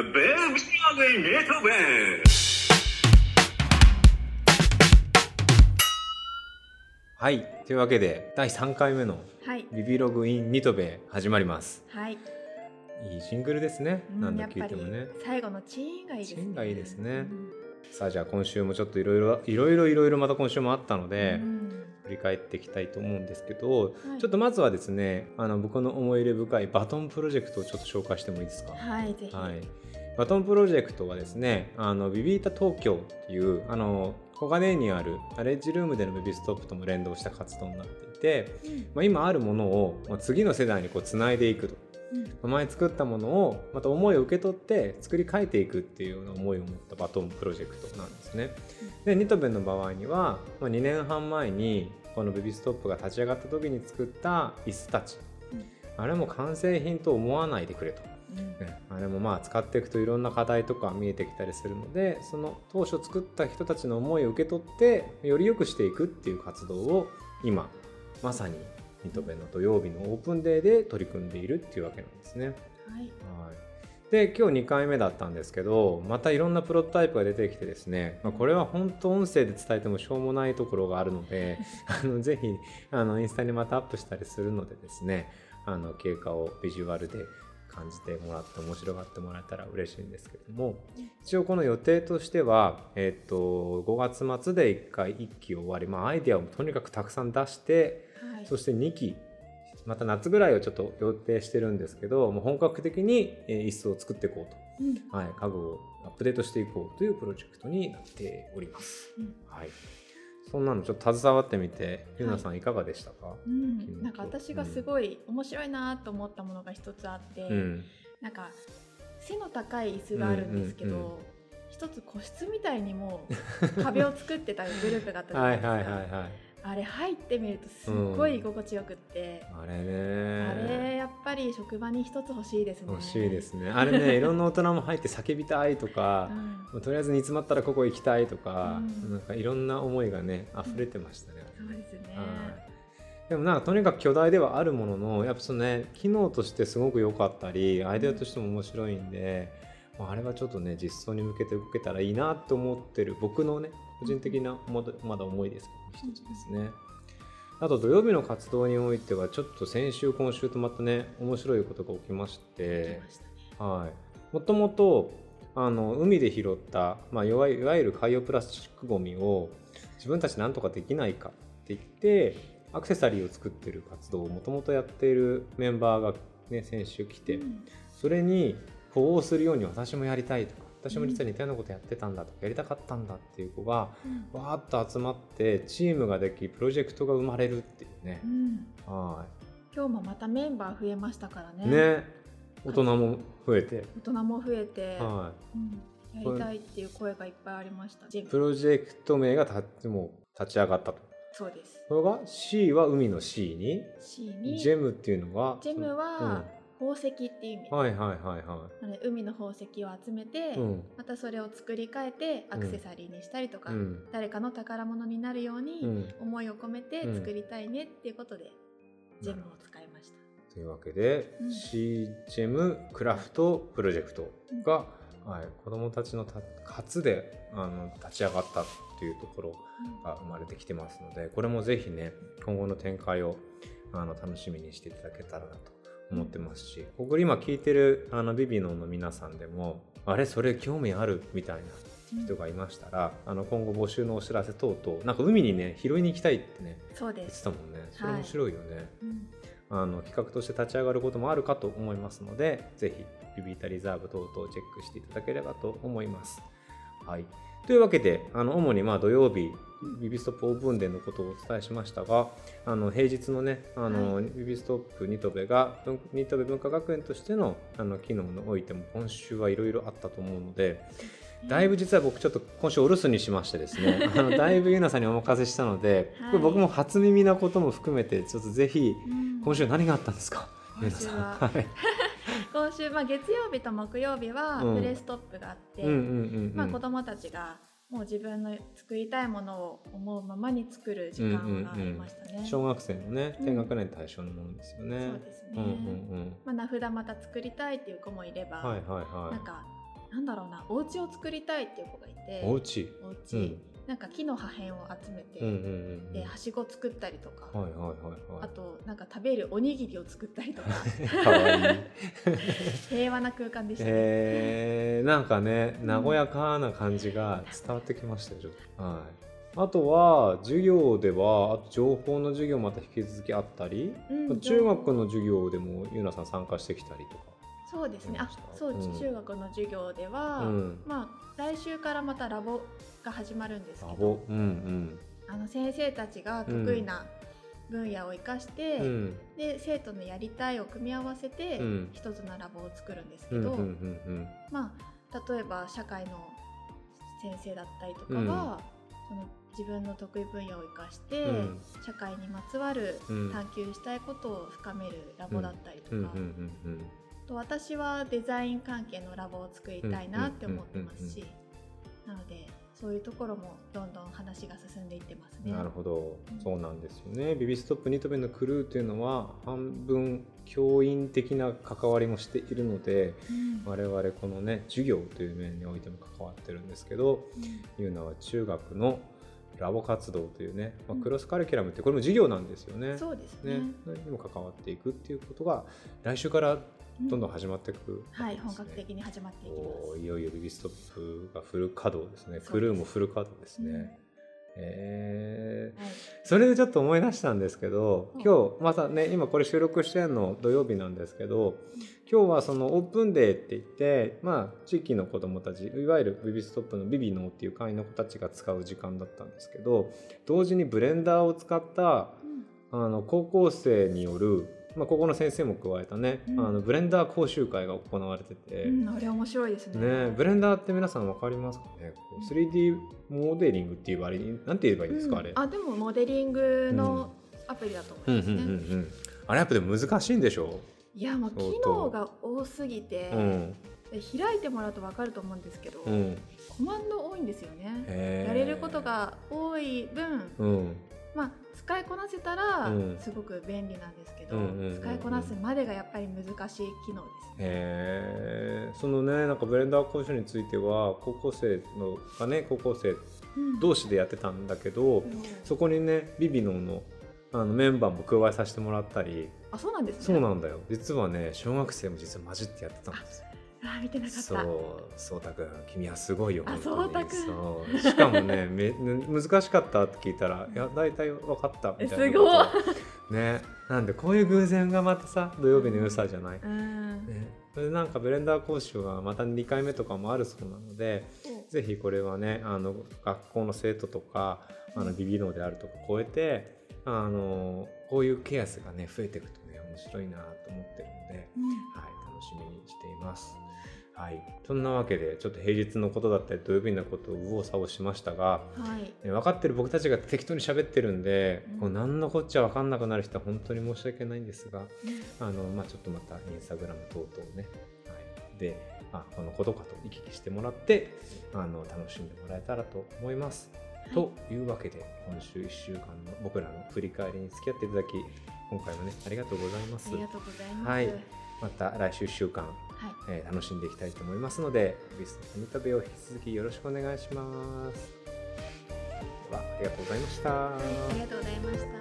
Bem-vindo em Beethoven! はい。というわけで第3回目のはい。ビビログインニトベ始まります。はい、いいジングルですね、うん何度やっぱり聞いてもね。最後のチーンがいいですね。チーンがいいですね。うん。さあじゃあ今週もちょっといろいろいろいろいろいろまた今週もあったので、うん振り返っていきたいと思うんですけど、はい。ちょっとまずはですねあの僕の思い入れ深いバトンプロジェクトをちょっと紹介してもいいですか？はいぜひ、はい、バトンプロジェクトはですねあのビビータ東京っていうあの小金井にあるレッジルームでのベビーストップとも連動した活動になっていて、うん。まあ、今あるものをまあ次の世代にこうつないでいくと。うん。前作ったものをまた思いを受け取って作り変えていくっていうような思いを持ったバトンプロジェクトなんですね。でニトベの場合には、まあ、2年半前にこのベビーストップが立ち上がった時に作った椅子たち、うん。あれも完成品と思わないでくれと。うん。ね、あれもまあ使っていくといろんな課題とか見えてきたりするのでその当初作った人たちの思いを受け取ってより良くしていくっていう活動を今まさにニトベの土曜日のオープンデーで取り組んでいるっていうわけなんですね。はい。はい、で今日2回目だったんですけどまたいろんなプロトタイプが出てきてですね、まあ、これは本当音声で伝えてもしょうもないところがあるので あのぜひあのインスタにまたアップしたりするのでですねあの経過をビジュアルで感じてもらって面白がってもらえたら嬉しいんですけども一応この予定としては、えっと5月末で1回1期終わり、まあ、アイデアをとにかくたくさん出してはい。そして2期また夏ぐらいをちょっと予定してるんですけどもう本格的にえー椅子を作っていこううん。と、はい、家具をアップデートしていこうというプロジェクトになっております。うん。はい、そんなのちょっと携わってみてゆうなさんいかがでしたか、うん。なんか私がすごい面白いなと思ったものが一つあって、うん。なんか背の高い椅子があるんですけど、うんうんうん。一つ個室みたいにも壁を作ってたグループがあったじゃなはいいですか。はいはいはいあれ入ってみるとすっごい居心地よくって、あれあねれやっぱり職場に一つ欲しいですね。欲しいですね。あれね いろんな大人も入って叫びたいとかう、ん。とりあえず煮詰まったらここ行きたいとか、うん。なんかいろんな思いがね溢れてましたね。そうですね、はい。でもなんかとにかく巨大ではあるもののやっぱそのね機能としてすごく良かったりアイデアとしても面白いんで、まああれはちょっとね実装に向けて動けたらいいなって思ってる僕のね個人的なまだまだ思いですけど一つですね。あと土曜日の活動においてはちょっと先週今週とまたね面白いことが起きましてはい、もともとあの海で拾った、まあ、いわいわゆる海洋プラスチックごみを自分たちなんとかできないかって言ってアクセサリーを作ってる活動をもともとやっているメンバーが、ね、先週来て、うん。それに呼応するように私もやりたいとか私も実は似たようなことやってたんだとかやりたかったんだっていう子がうん。わーっと集まってチームができプロジェクトが生まれるっていうね。う。ん。は今日もまたメンバー増えましたからい、ね。ね。大人も増えて、大人も増えて、はい、うん、やりたいっていう声がいっぱいありました。プロジェクト名がたもう立ち上がったと。そうです。これが C は海の C に C に。ジェムっていうのがジェムは宝石っていう意味、うんはいはいはい。はなので海の宝石を集めて、い。うん。またそれを作り変えてアクセサリーにしたりとか、うん。誰かの宝物になるようにうん。思いを込めてうん。作りたいねっていうことで、ジェムを使いました。というわけで、うん。C ジェムクラフトプロジェクトが、はい、子どもたちのた初であの立ち上がったっていうところが生まれてきてますのでこれもぜひね今後の展開をあの楽しみにしていただけたらなと思ってますし、ここ今聞いてるあのビビノンの皆さんでもあれそれ興味あるみたいな人がいましたら、あの今後募集のお知らせ等々なんか海にね拾いに行きたいってねそうです、言ってたもんね。それ面白いよね、うん。あの企画として立ち上がることもあるかと思いますのでぜひビビータリザーブ等々チェックしていただければと思います。はい、というわけであの主にまあ土曜日ビビストップオープンデーのことをお伝えしましたがあの平日のねあの、はビビストップニトベが文ニトベ文化学園としてのあの機能においても今週はいろいろあったと思うのでだいぶ実は僕ちょっと今週お留守にしましてですね あのだいぶゆなさんにお任せしたので、はい。これ僕も初耳なことも含めてちょっとぜひうん。今週何があったんですか？今週は。ゆなさん。はい今週、まあ、月曜日と木曜日はうんプレストップがあって、うんうんうんうんまあ、子どもたちがもう自分の作りたいものを思うままに作る時間がありましたね。小学生のねうん低学年対象のものですよね。そうですね、うんうんうん。まあ、名札また作りたいっていう子もいれば、はいはいはい。なんかなんだろうなお家を作りたいっていう子がいてお家？おう家、んなんか木の破片を集めて、うんうんうんではしご作ったりとか、はいはいはいはあとなんか食べるおにぎりを作ったりとか。い かわいい。平和な空間でしたね。えー、なんかねうん。和やかな感じが伝わってきましたよちょっと。はい。あとは授業ではあと情報の授業また引き続きあったり、うん中学の授業でもゆうなさん参加してきたりとかそうですね。あ、そう、うん。中学の授業では、うん。まあ来週からまたラボが始まるんですけラど、ボ？うんあの先生たちが得意な分野を生かして、うん。うんで生徒のやりたいを組み合わせて、うん。一つのラボを作るんですけど、うんうんうんまあ例えば社会の先生だったりとかは、その自分の得意分野を生かして、うん。社会にまつわるうん。探求したいことを深めるラボだったりとか、うんうんうんうんと私はデザイン関係のラボを作りたいなって思ってますし、なのでそういうところもどんどん話が進んでいってますね。なるほど。うん。そうなんですよね。ビビストップニトベのクルーというのは半分教員的な関わりもしているのでうん。我々このね授業という面においても関わってるんですけどいうのは中学のラボ活動というね、まあうん。クロスカリキュラムってこれも授業なんですよね。そうですね。ね、にも関わっていくっていうことが来週からどんどん始まっていく、はい、本格的に始まっていきます。いよいよビビストップがフル稼働ですね。そうです。クルーもフル稼働ですね。うん。えー。はい、それでちょっと思い出したんですけどうん。今日またね今これ収録してるの土曜日なんですけど今日はそのオープンデーって言ってまあ地域の子どもたちいわゆるビビストップのビビノーっていう会員の子たちが使う時間だったんですけど同時にブレンダーを使ったあの高校生による、まあ、ここの先生も加えたね、うん。あのブレンダー講習会が行われてて。うん、あれ面白いですね。ね、ブレンダーって皆さん分かりますかね？こう 3D モデリングっていう割に何て言えばいいんですか、あれうん。あでもモデリングのアプリだと思いますね。うんうんうんうん。あれやっぱでも難しいんでしょ？いやもう機能が多すぎて、開いてもらうと分かると思うんですけど、うん。コマンド多いんですよね。やれることが多い分、うんまあ使いこなせたらうん。すごく便利なんですけど、使いこなすまでがやっぱり難しい機能です。へえそのねなんかブレンダー講習については高校生のがね高校生うん。同士でやってたんだけど、うん。そこにねビビノのあのメンバーも加えさせてもらったり。あそうなんですね。そうなんだよ。実はね小学生も実は混じってやってたんですよあ見てなかった。そうそうたくん君はすごいよあそうたくん。しかもね め難しかったって聞いたら「いや大体分かった」みたいなえすごい。いねなんでこういう偶然がまたさ土曜日の良さじゃない、うん。ね、それでなんかブレンダー講習がまた2回目とかもあるそうなのでぜひこれはねあの学校の生徒とかあのビビノであるとか超えてあのこういうケアスがね増えていくと白いなと思ってるので、うん。はい、楽しみにしています。はい、そんなわけでちょっと平日のことだったり土曜日のことを右往左往しましたが、はい。ね分かってる僕たちが適当に喋ってるんで、うん。こう何のこっちゃ分かんなくなる人は本当に申し訳ないんですがうん。あの、まあ、ちょっとまたインスタグラム等々ね、はい、であこのことかと行き来してもらってあの楽しんでもらえたらと思います。というわけで今週1週間の僕らの振り返りに付き合っていただき今回もねありがとうございますあり。がとうございます。はいまた来週1週間はい。えー楽しんでいきたいと思いますので、ビストコミタベを引き続きよろしくお願いします。では、ありがとうございました。はい、ありがとうございました。